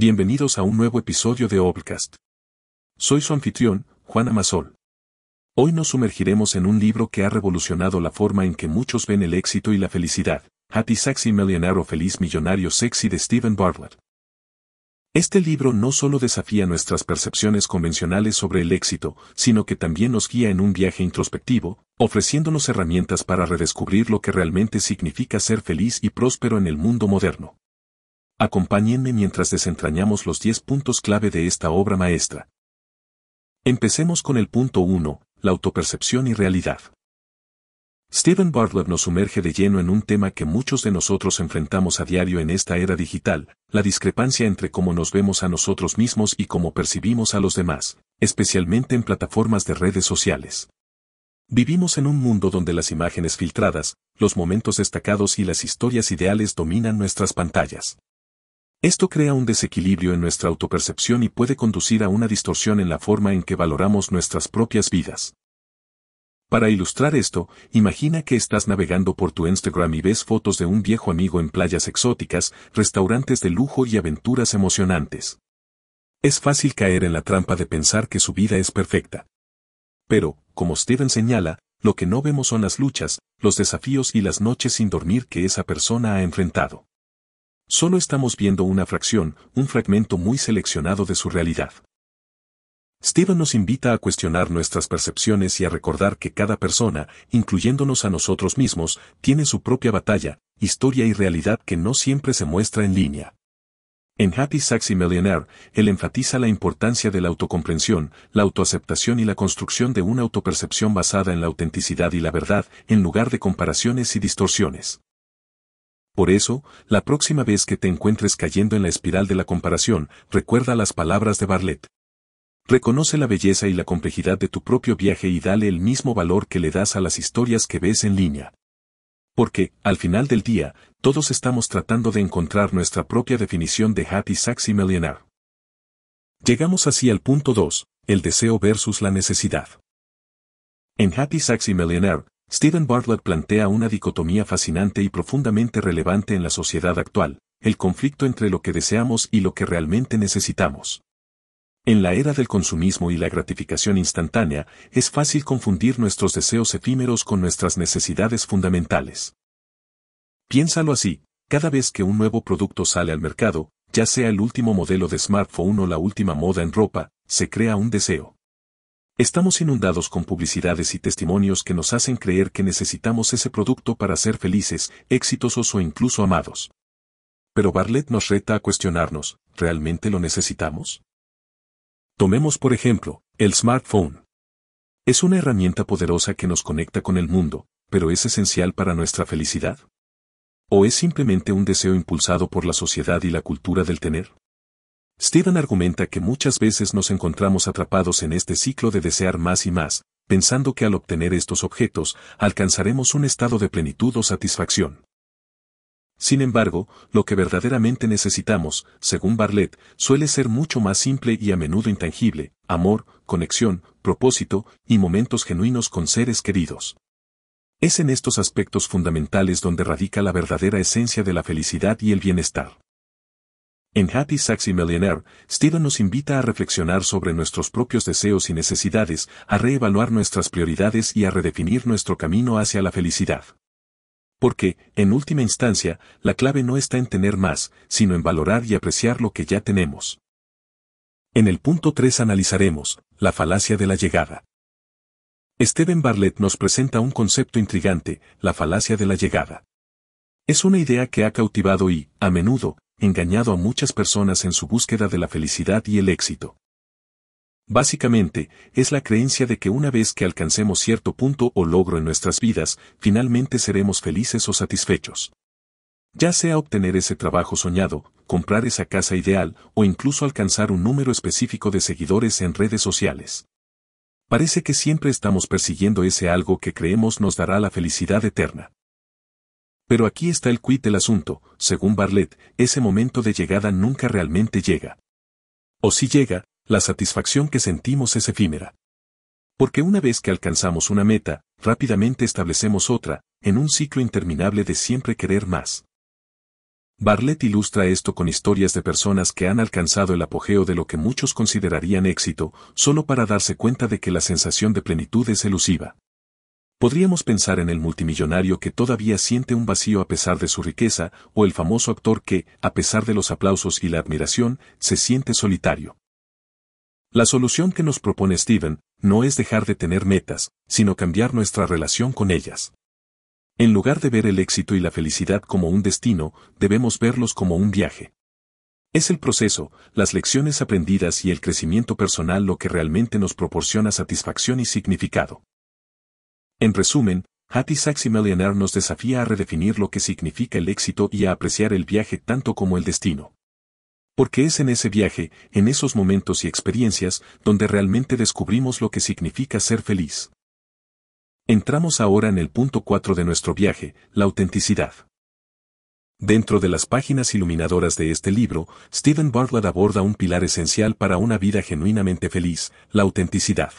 Bienvenidos a un nuevo episodio de Obcast. Soy su anfitrión, Juan Amasol. Hoy nos sumergiremos en un libro que ha revolucionado la forma en que muchos ven el éxito y la felicidad, Happy Sexy Millionaire o Feliz Millonario Sexy de Stephen Bartlett. Este libro no solo desafía nuestras percepciones convencionales sobre el éxito, sino que también nos guía en un viaje introspectivo, ofreciéndonos herramientas para redescubrir lo que realmente significa ser feliz y próspero en el mundo moderno. Acompáñenme mientras desentrañamos los 10 puntos clave de esta obra maestra. Empecemos con el punto 1, la autopercepción y realidad. Stephen Bartlett nos sumerge de lleno en un tema que muchos de nosotros enfrentamos a diario en esta era digital, la discrepancia entre cómo nos vemos a nosotros mismos y cómo percibimos a los demás, especialmente en plataformas de redes sociales. Vivimos en un mundo donde las imágenes filtradas, los momentos destacados y las historias ideales dominan nuestras pantallas. Esto crea un desequilibrio en nuestra autopercepción y puede conducir a una distorsión en la forma en que valoramos nuestras propias vidas. Para ilustrar esto, imagina que estás navegando por tu Instagram y ves fotos de un viejo amigo en playas exóticas, restaurantes de lujo y aventuras emocionantes. Es fácil caer en la trampa de pensar que su vida es perfecta. Pero, como Steven señala, lo que no vemos son las luchas, los desafíos y las noches sin dormir que esa persona ha enfrentado. Solo estamos viendo una fracción, un fragmento muy seleccionado de su realidad. Steven nos invita a cuestionar nuestras percepciones y a recordar que cada persona, incluyéndonos a nosotros mismos, tiene su propia batalla, historia y realidad que no siempre se muestra en línea. En Happy Sexy Millionaire, él enfatiza la importancia de la autocomprensión, la autoaceptación y la construcción de una autopercepción basada en la autenticidad y la verdad, en lugar de comparaciones y distorsiones. Por eso, la próxima vez que te encuentres cayendo en la espiral de la comparación, recuerda las palabras de Bartlett. Reconoce la belleza y la complejidad de tu propio viaje y dale el mismo valor que le das a las historias que ves en línea. Porque, al final del día, todos estamos tratando de encontrar nuestra propia definición de Happy Sexy Millionaire. Llegamos así al punto 2, el deseo versus la necesidad. En Happy Sexy Millionaire, Stephen Bartlett plantea una dicotomía fascinante y profundamente relevante en la sociedad actual, el conflicto entre lo que deseamos y lo que realmente necesitamos. En la era del consumismo y la gratificación instantánea, es fácil confundir nuestros deseos efímeros con nuestras necesidades fundamentales. Piénsalo así, cada vez que un nuevo producto sale al mercado, ya sea el último modelo de smartphone o la última moda en ropa, se crea un deseo. Estamos inundados con publicidades y testimonios que nos hacen creer que necesitamos ese producto para ser felices, exitosos o incluso amados. Pero Bartlett nos reta a cuestionarnos, ¿realmente lo necesitamos? Tomemos por ejemplo, el smartphone. Es una herramienta poderosa que nos conecta con el mundo, pero ¿es esencial para nuestra felicidad? ¿O es simplemente un deseo impulsado por la sociedad y la cultura del tener? Steven argumenta que muchas veces nos encontramos atrapados en este ciclo de desear más y más, pensando que al obtener estos objetos, alcanzaremos un estado de plenitud o satisfacción. Sin embargo, lo que verdaderamente necesitamos, según Bartlett, suele ser mucho más simple y a menudo intangible, amor, conexión, propósito y momentos genuinos con seres queridos. Es en estos aspectos fundamentales donde radica la verdadera esencia de la felicidad y el bienestar. En Happy Sexy Millionaire, Steven nos invita a reflexionar sobre nuestros propios deseos y necesidades, a reevaluar nuestras prioridades y a redefinir nuestro camino hacia la felicidad. Porque, en última instancia, la clave no está en tener más, sino en valorar y apreciar lo que ya tenemos. En el punto 3 analizaremos, la falacia de la llegada. Steven Bartlett nos presenta un concepto intrigante, la falacia de la llegada. Es una idea que ha cautivado y, a menudo, engañado a muchas personas en su búsqueda de la felicidad y el éxito. Básicamente, es la creencia de que una vez que alcancemos cierto punto o logro en nuestras vidas, finalmente seremos felices o satisfechos. Ya sea obtener ese trabajo soñado, comprar esa casa ideal o incluso alcanzar un número específico de seguidores en redes sociales. Parece que siempre estamos persiguiendo ese algo que creemos nos dará la felicidad eterna. Pero aquí está el quid del asunto, según Bartlett, ese momento de llegada nunca realmente llega. O si llega, la satisfacción que sentimos es efímera. Porque una vez que alcanzamos una meta, rápidamente establecemos otra, en un ciclo interminable de siempre querer más. Bartlett ilustra esto con historias de personas que han alcanzado el apogeo de lo que muchos considerarían éxito, solo para darse cuenta de que la sensación de plenitud es elusiva. Podríamos pensar en el multimillonario que todavía siente un vacío a pesar de su riqueza, o el famoso actor que, a pesar de los aplausos y la admiración, se siente solitario. La solución que nos propone Steven no es dejar de tener metas, sino cambiar nuestra relación con ellas. En lugar de ver el éxito y la felicidad como un destino, debemos verlos como un viaje. Es el proceso, las lecciones aprendidas y el crecimiento personal lo que realmente nos proporciona satisfacción y significado. En resumen, Hattie Saxy Millionaire nos desafía a redefinir lo que significa el éxito y a apreciar el viaje tanto como el destino. Porque es en ese viaje, en esos momentos y experiencias, donde realmente descubrimos lo que significa ser feliz. Entramos ahora en el punto 4 de nuestro viaje, la autenticidad. Dentro de las páginas iluminadoras de este libro, Stephen Bartlett aborda un pilar esencial para una vida genuinamente feliz, la autenticidad.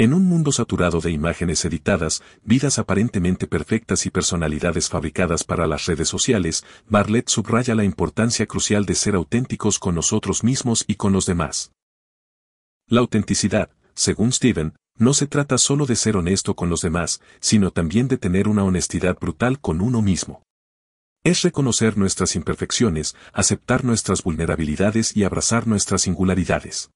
En un mundo saturado de imágenes editadas, vidas aparentemente perfectas y personalidades fabricadas para las redes sociales, Bartlett subraya la importancia crucial de ser auténticos con nosotros mismos y con los demás. La autenticidad, según Stephen, no se trata solo de ser honesto con los demás, sino también de tener una honestidad brutal con uno mismo. Es reconocer nuestras imperfecciones, aceptar nuestras vulnerabilidades y abrazar nuestras singularidades.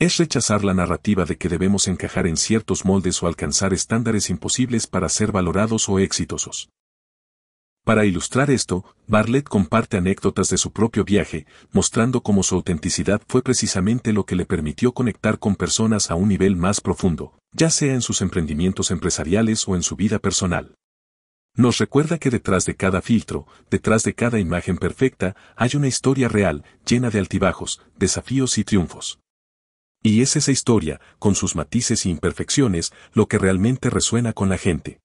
Es rechazar la narrativa de que debemos encajar en ciertos moldes o alcanzar estándares imposibles para ser valorados o exitosos. Para ilustrar esto, Bartlett comparte anécdotas de su propio viaje, mostrando cómo su autenticidad fue precisamente lo que le permitió conectar con personas a un nivel más profundo, ya sea en sus emprendimientos empresariales o en su vida personal. Nos recuerda que detrás de cada filtro, detrás de cada imagen perfecta, hay una historia real, llena de altibajos, desafíos y triunfos. Y es esa historia, con sus matices e imperfecciones, lo que realmente resuena con la gente.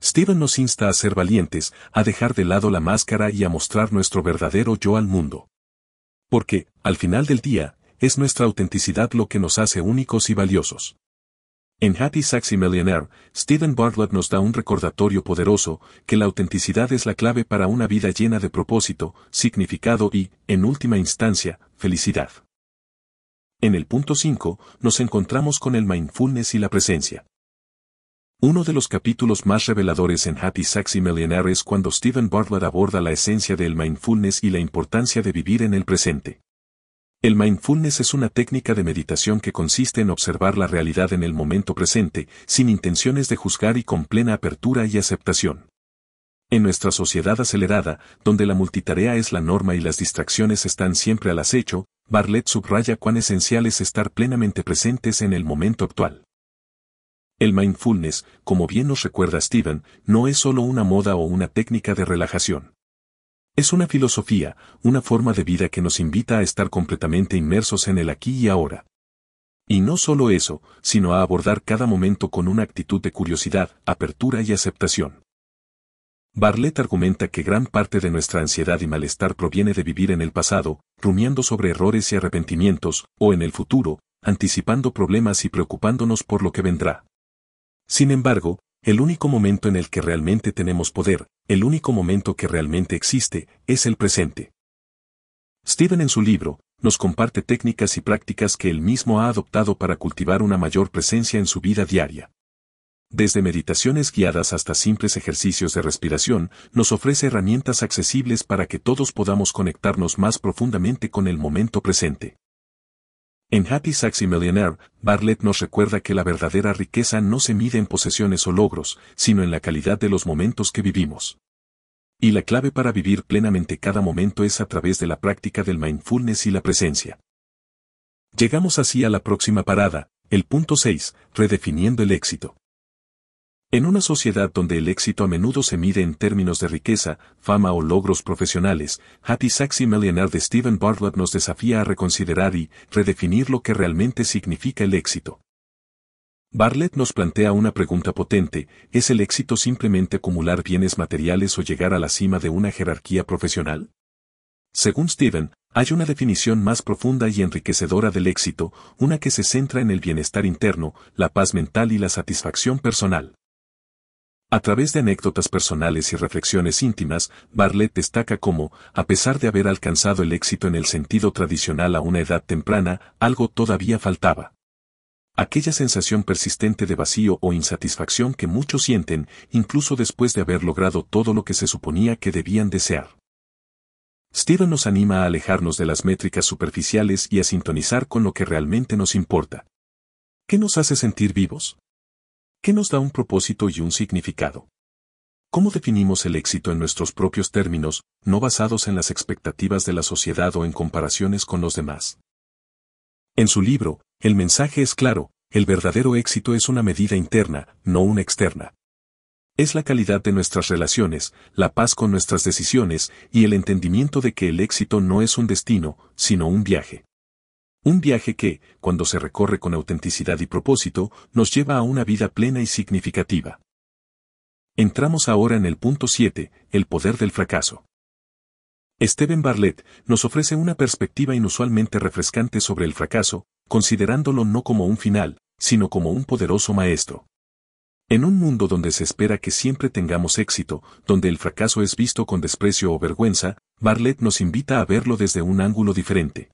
Steven nos insta a ser valientes, a dejar de lado la máscara y a mostrar nuestro verdadero yo al mundo. Porque, al final del día, es nuestra autenticidad lo que nos hace únicos y valiosos. En Happy Saxy Millionaire, Stephen Bartlett nos da un recordatorio poderoso que la autenticidad es la clave para una vida llena de propósito, significado y, en última instancia, felicidad. En el punto 5, nos encontramos con el mindfulness y la presencia. Uno de los capítulos más reveladores en Happy Saxy Millionaire es cuando Stephen Bartlett aborda la esencia del mindfulness y la importancia de vivir en el presente. El mindfulness es una técnica de meditación que consiste en observar la realidad en el momento presente, sin intenciones de juzgar y con plena apertura y aceptación. En nuestra sociedad acelerada, donde la multitarea es la norma y las distracciones están siempre al acecho, Bartlett subraya cuán esencial es estar plenamente presentes en el momento actual. El mindfulness, como bien nos recuerda Steven, no es solo una moda o una técnica de relajación. Es una filosofía, una forma de vida que nos invita a estar completamente inmersos en el aquí y ahora. Y no solo eso, sino a abordar cada momento con una actitud de curiosidad, apertura y aceptación. Bartlett argumenta que gran parte de nuestra ansiedad y malestar proviene de vivir en el pasado, rumiando sobre errores y arrepentimientos, o en el futuro, anticipando problemas y preocupándonos por lo que vendrá. Sin embargo, el único momento en el que realmente tenemos poder, el único momento que realmente existe, es el presente. Steven en su libro, nos comparte técnicas y prácticas que él mismo ha adoptado para cultivar una mayor presencia en su vida diaria. Desde meditaciones guiadas hasta simples ejercicios de respiración, nos ofrece herramientas accesibles para que todos podamos conectarnos más profundamente con el momento presente. En Happy Saxy Millionaire, Bartlett nos recuerda que la verdadera riqueza no se mide en posesiones o logros, sino en la calidad de los momentos que vivimos. Y la clave para vivir plenamente cada momento es a través de la práctica del mindfulness y la presencia. Llegamos así a la próxima parada, el punto 6, redefiniendo el éxito. En una sociedad donde el éxito a menudo se mide en términos de riqueza, fama o logros profesionales, Happy Saxy Millionaire de Stephen Bartlett nos desafía a reconsiderar y redefinir lo que realmente significa el éxito. Bartlett nos plantea una pregunta potente, ¿es el éxito simplemente acumular bienes materiales o llegar a la cima de una jerarquía profesional? Según Stephen, hay una definición más profunda y enriquecedora del éxito, una que se centra en el bienestar interno, la paz mental y la satisfacción personal. A través de anécdotas personales y reflexiones íntimas, Bartlett destaca cómo, a pesar de haber alcanzado el éxito en el sentido tradicional a una edad temprana, algo todavía faltaba. Aquella sensación persistente de vacío o insatisfacción que muchos sienten, incluso después de haber logrado todo lo que se suponía que debían desear. Steven nos anima a alejarnos de las métricas superficiales y a sintonizar con lo que realmente nos importa. ¿Qué nos hace sentir vivos? ¿Qué nos da un propósito y un significado? ¿Cómo definimos el éxito en nuestros propios términos, no basados en las expectativas de la sociedad o en comparaciones con los demás? En su libro, el mensaje es claro, el verdadero éxito es una medida interna, no una externa. Es la calidad de nuestras relaciones, la paz con nuestras decisiones y el entendimiento de que el éxito no es un destino, sino un viaje. Un viaje que, cuando se recorre con autenticidad y propósito, nos lleva a una vida plena y significativa. Entramos ahora en el punto 7, el poder del fracaso. Steven Bartlett nos ofrece una perspectiva inusualmente refrescante sobre el fracaso, considerándolo no como un final, sino como un poderoso maestro. En un mundo donde se espera que siempre tengamos éxito, donde el fracaso es visto con desprecio o vergüenza, Bartlett nos invita a verlo desde un ángulo diferente.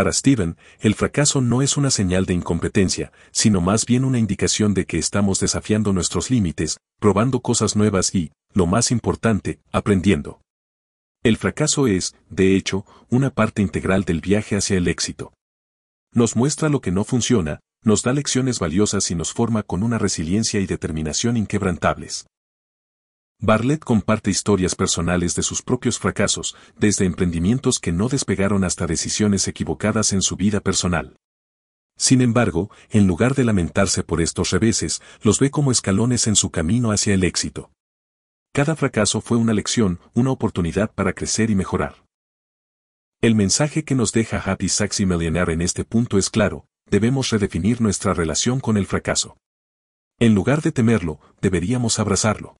Para Steven, el fracaso no es una señal de incompetencia, sino más bien una indicación de que estamos desafiando nuestros límites, probando cosas nuevas y, lo más importante, aprendiendo. El fracaso es, de hecho, una parte integral del viaje hacia el éxito. Nos muestra lo que no funciona, nos da lecciones valiosas y nos forma con una resiliencia y determinación inquebrantables. Bartlett comparte historias personales de sus propios fracasos, desde emprendimientos que no despegaron hasta decisiones equivocadas en su vida personal. Sin embargo, en lugar de lamentarse por estos reveses, los ve como escalones en su camino hacia el éxito. Cada fracaso fue una lección, una oportunidad para crecer y mejorar. El mensaje que nos deja Happy Saxy Millionaire en este punto es claro, debemos redefinir nuestra relación con el fracaso. En lugar de temerlo, deberíamos abrazarlo.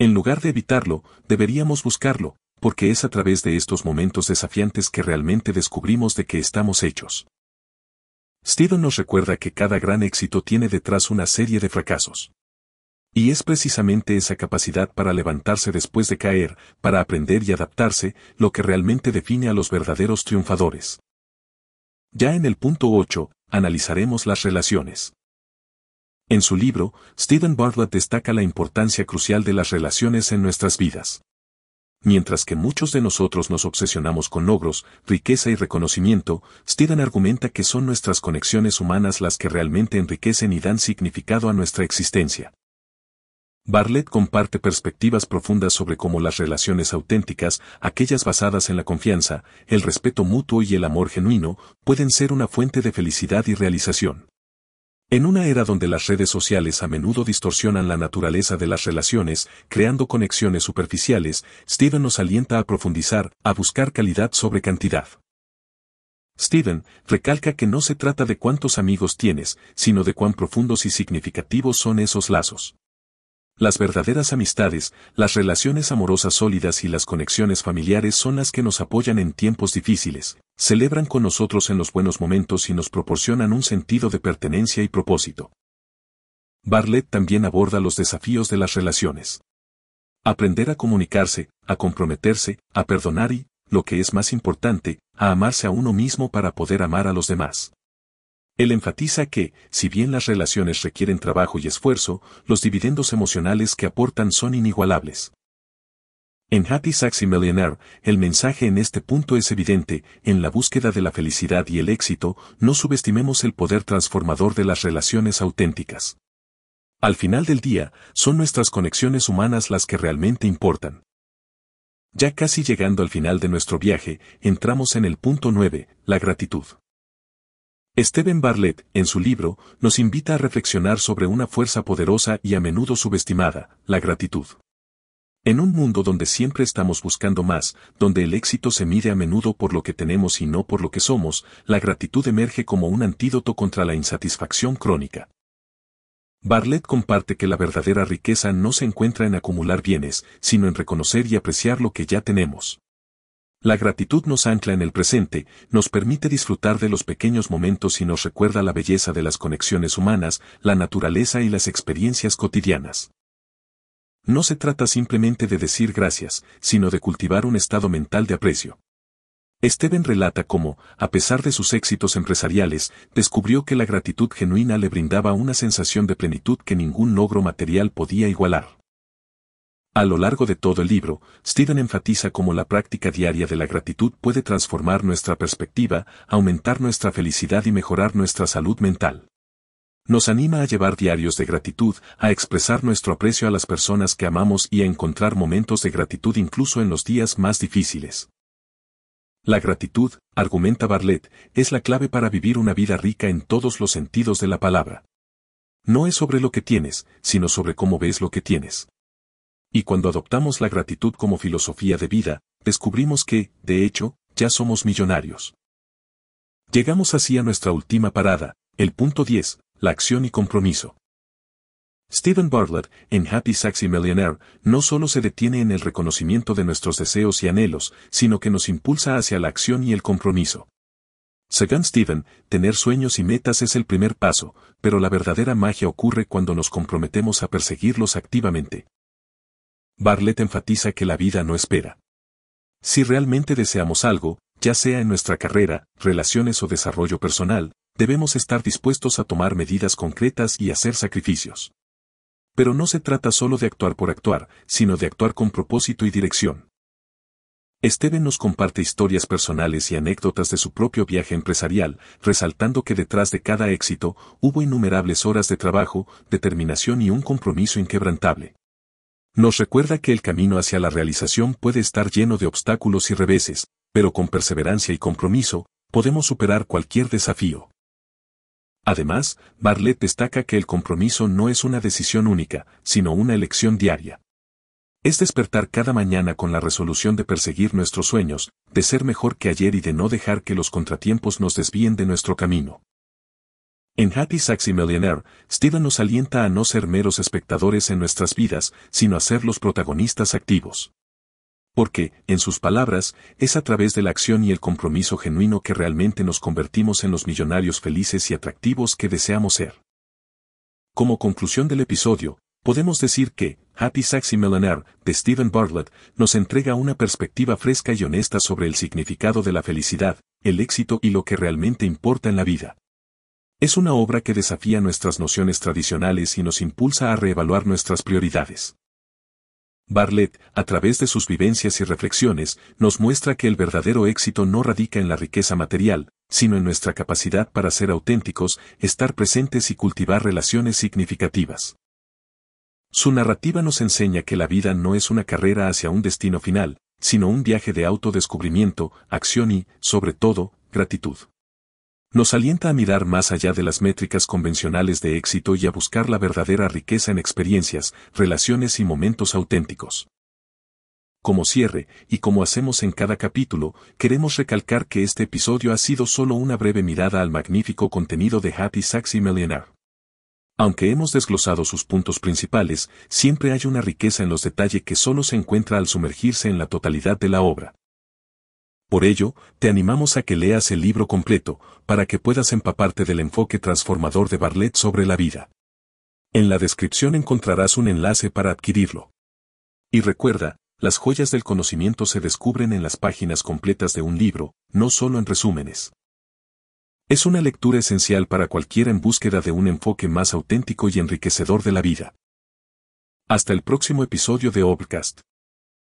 En lugar de evitarlo, deberíamos buscarlo, porque es a través de estos momentos desafiantes que realmente descubrimos de qué estamos hechos. Steven nos recuerda que cada gran éxito tiene detrás una serie de fracasos. Y es precisamente esa capacidad para levantarse después de caer, para aprender y adaptarse, lo que realmente define a los verdaderos triunfadores. Ya en el punto 8, analizaremos las relaciones. En su libro, Stephen Bartlett destaca la importancia crucial de las relaciones en nuestras vidas. Mientras que muchos de nosotros nos obsesionamos con logros, riqueza y reconocimiento, Stephen argumenta que son nuestras conexiones humanas las que realmente enriquecen y dan significado a nuestra existencia. Bartlett comparte perspectivas profundas sobre cómo las relaciones auténticas, aquellas basadas en la confianza, el respeto mutuo y el amor genuino, pueden ser una fuente de felicidad y realización. En una era donde las redes sociales a menudo distorsionan la naturaleza de las relaciones, creando conexiones superficiales, Steven nos alienta a profundizar, a buscar calidad sobre cantidad. Steven recalca que no se trata de cuántos amigos tienes, sino de cuán profundos y significativos son esos lazos. Las verdaderas amistades, las relaciones amorosas sólidas y las conexiones familiares son las que nos apoyan en tiempos difíciles, celebran con nosotros en los buenos momentos y nos proporcionan un sentido de pertenencia y propósito. Bartlett también aborda los desafíos de las relaciones. Aprender a comunicarse, a comprometerse, a perdonar y, lo que es más importante, a amarse a uno mismo para poder amar a los demás. Él enfatiza que, si bien las relaciones requieren trabajo y esfuerzo, los dividendos emocionales que aportan son inigualables. En Happy Saxy Millionaire, el mensaje en este punto es evidente, en la búsqueda de la felicidad y el éxito, no subestimemos el poder transformador de las relaciones auténticas. Al final del día, son nuestras conexiones humanas las que realmente importan. Ya casi llegando al final de nuestro viaje, entramos en el punto 9, la gratitud. Steven Bartlett, en su libro, nos invita a reflexionar sobre una fuerza poderosa y a menudo subestimada, la gratitud. En un mundo donde siempre estamos buscando más, donde el éxito se mide a menudo por lo que tenemos y no por lo que somos, la gratitud emerge como un antídoto contra la insatisfacción crónica. Bartlett comparte que la verdadera riqueza no se encuentra en acumular bienes, sino en reconocer y apreciar lo que ya tenemos. La gratitud nos ancla en el presente, nos permite disfrutar de los pequeños momentos y nos recuerda la belleza de las conexiones humanas, la naturaleza y las experiencias cotidianas. No se trata simplemente de decir gracias, sino de cultivar un estado mental de aprecio. Steven relata cómo, a pesar de sus éxitos empresariales, descubrió que la gratitud genuina le brindaba una sensación de plenitud que ningún logro material podía igualar. A lo largo de todo el libro, Steven enfatiza cómo la práctica diaria de la gratitud puede transformar nuestra perspectiva, aumentar nuestra felicidad y mejorar nuestra salud mental. Nos anima a llevar diarios de gratitud, a expresar nuestro aprecio a las personas que amamos y a encontrar momentos de gratitud incluso en los días más difíciles. La gratitud, argumenta Bartlett, es la clave para vivir una vida rica en todos los sentidos de la palabra. No es sobre lo que tienes, sino sobre cómo ves lo que tienes. Y cuando adoptamos la gratitud como filosofía de vida, descubrimos que, de hecho, ya somos millonarios. Llegamos así a nuestra última parada, el punto 10, la acción y compromiso. Stephen Bartlett, en Happy Sexy Millionaire, no solo se detiene en el reconocimiento de nuestros deseos y anhelos, sino que nos impulsa hacia la acción y el compromiso. Según Stephen, tener sueños y metas es el primer paso, pero la verdadera magia ocurre cuando nos comprometemos a perseguirlos activamente. Bartlett enfatiza que la vida no espera. Si realmente deseamos algo, ya sea en nuestra carrera, relaciones o desarrollo personal, debemos estar dispuestos a tomar medidas concretas y hacer sacrificios. Pero no se trata solo de actuar por actuar, sino de actuar con propósito y dirección. Steven nos comparte historias personales y anécdotas de su propio viaje empresarial, resaltando que detrás de cada éxito hubo innumerables horas de trabajo, determinación y un compromiso inquebrantable. Nos recuerda que el camino hacia la realización puede estar lleno de obstáculos y reveses, pero con perseverancia y compromiso, podemos superar cualquier desafío. Además, Bartlett destaca que el compromiso no es una decisión única, sino una elección diaria. Es despertar cada mañana con la resolución de perseguir nuestros sueños, de ser mejor que ayer y de no dejar que los contratiempos nos desvíen de nuestro camino. En Happy Sexy Millionaire, Steven nos alienta a no ser meros espectadores en nuestras vidas, sino a ser los protagonistas activos. Porque, en sus palabras, es a través de la acción y el compromiso genuino que realmente nos convertimos en los millonarios felices y atractivos que deseamos ser. Como conclusión del episodio, podemos decir que, Happy Sexy Millionaire, de Stephen Bartlett, nos entrega una perspectiva fresca y honesta sobre el significado de la felicidad, el éxito y lo que realmente importa en la vida. Es una obra que desafía nuestras nociones tradicionales y nos impulsa a reevaluar nuestras prioridades. Bartlett, a través de sus vivencias y reflexiones, nos muestra que el verdadero éxito no radica en la riqueza material, sino en nuestra capacidad para ser auténticos, estar presentes y cultivar relaciones significativas. Su narrativa nos enseña que la vida no es una carrera hacia un destino final, sino un viaje de autodescubrimiento, acción y, sobre todo, gratitud. Nos alienta a mirar más allá de las métricas convencionales de éxito y a buscar la verdadera riqueza en experiencias, relaciones y momentos auténticos. Como cierre, y como hacemos en cada capítulo, queremos recalcar que este episodio ha sido solo una breve mirada al magnífico contenido de Happy Sexy Millionaire. Aunque hemos desglosado sus puntos principales, siempre hay una riqueza en los detalles que solo se encuentra al sumergirse en la totalidad de la obra. Por ello, te animamos a que leas el libro completo, para que puedas empaparte del enfoque transformador de Bartlett sobre la vida. En la descripción encontrarás un enlace para adquirirlo. Y recuerda, las joyas del conocimiento se descubren en las páginas completas de un libro, no solo en resúmenes. Es una lectura esencial para cualquiera en búsqueda de un enfoque más auténtico y enriquecedor de la vida. Hasta el próximo episodio de Obcast.